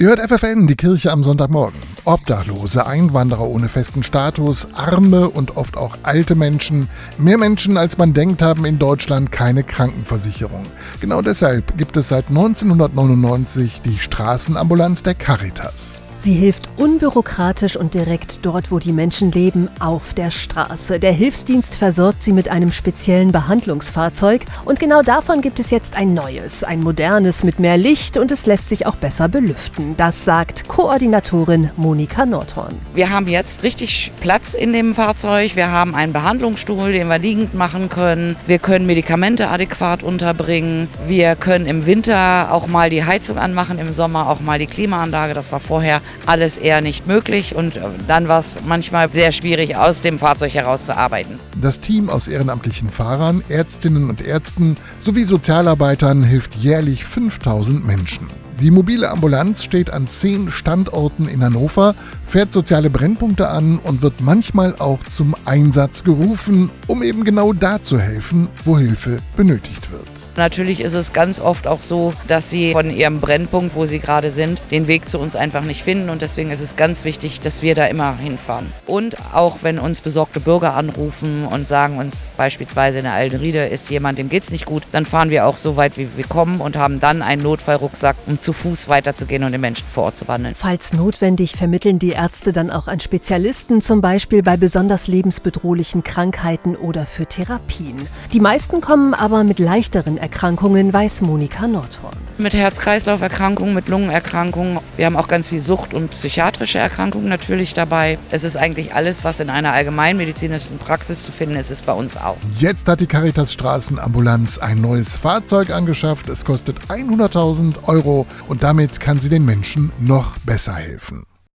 Ihr hört FFN, die Kirche am Sonntagmorgen. Obdachlose, Einwanderer ohne festen Status, arme und oft auch alte Menschen, mehr Menschen als man denkt, haben in Deutschland keine Krankenversicherung. Genau deshalb gibt es seit 1999 die Straßenambulanz der Caritas. Sie hilft unbürokratisch und direkt dort, wo die Menschen leben, auf der Straße. Der Hilfsdienst versorgt sie mit einem speziellen Behandlungsfahrzeug und genau davon gibt es jetzt ein neues, ein modernes mit mehr Licht und es lässt sich auch besser belüften. Das sagt Koordinatorin Monika Nordhorn. Wir haben jetzt richtig Platz in dem Fahrzeug. Wir haben einen Behandlungsstuhl, den wir liegend machen können. Wir können Medikamente adäquat unterbringen. Wir können im Winter auch mal die Heizung anmachen, im Sommer auch mal die Klimaanlage. Das war vorher alles eher nicht möglich und äh, dann war es manchmal sehr schwierig, aus dem Fahrzeug heraus zu arbeiten. Das Team aus ehrenamtlichen Fahrern, Ärztinnen und Ärzten sowie Sozialarbeitern hilft jährlich 5000 Menschen. Die mobile Ambulanz steht an zehn Standorten in Hannover, fährt soziale Brennpunkte an und wird manchmal auch zum Einsatz gerufen, um eben genau da zu helfen, wo Hilfe benötigt wird. Natürlich ist es ganz oft auch so, dass sie von ihrem Brennpunkt, wo sie gerade sind, den Weg zu uns einfach nicht finden und deswegen ist es ganz wichtig, dass wir da immer hinfahren. Und auch wenn uns besorgte Bürger anrufen und sagen uns beispielsweise in der Aldenriede ist jemand, dem geht es nicht gut, dann fahren wir auch so weit, wie wir kommen und haben dann einen Notfallrucksack, um zu zu Fuß weiterzugehen und den Menschen vor Ort zu behandeln. Falls notwendig, vermitteln die Ärzte dann auch an Spezialisten, zum Beispiel bei besonders lebensbedrohlichen Krankheiten oder für Therapien. Die meisten kommen aber mit leichteren Erkrankungen, weiß Monika Nordhorn. Mit Herz-Kreislauf-Erkrankungen, mit Lungenerkrankungen. Wir haben auch ganz viel Sucht- und psychiatrische Erkrankungen natürlich dabei. Es ist eigentlich alles, was in einer allgemeinmedizinischen Praxis zu finden ist, ist bei uns auch. Jetzt hat die Caritas Straßenambulanz ein neues Fahrzeug angeschafft. Es kostet 100.000 Euro und damit kann sie den Menschen noch besser helfen.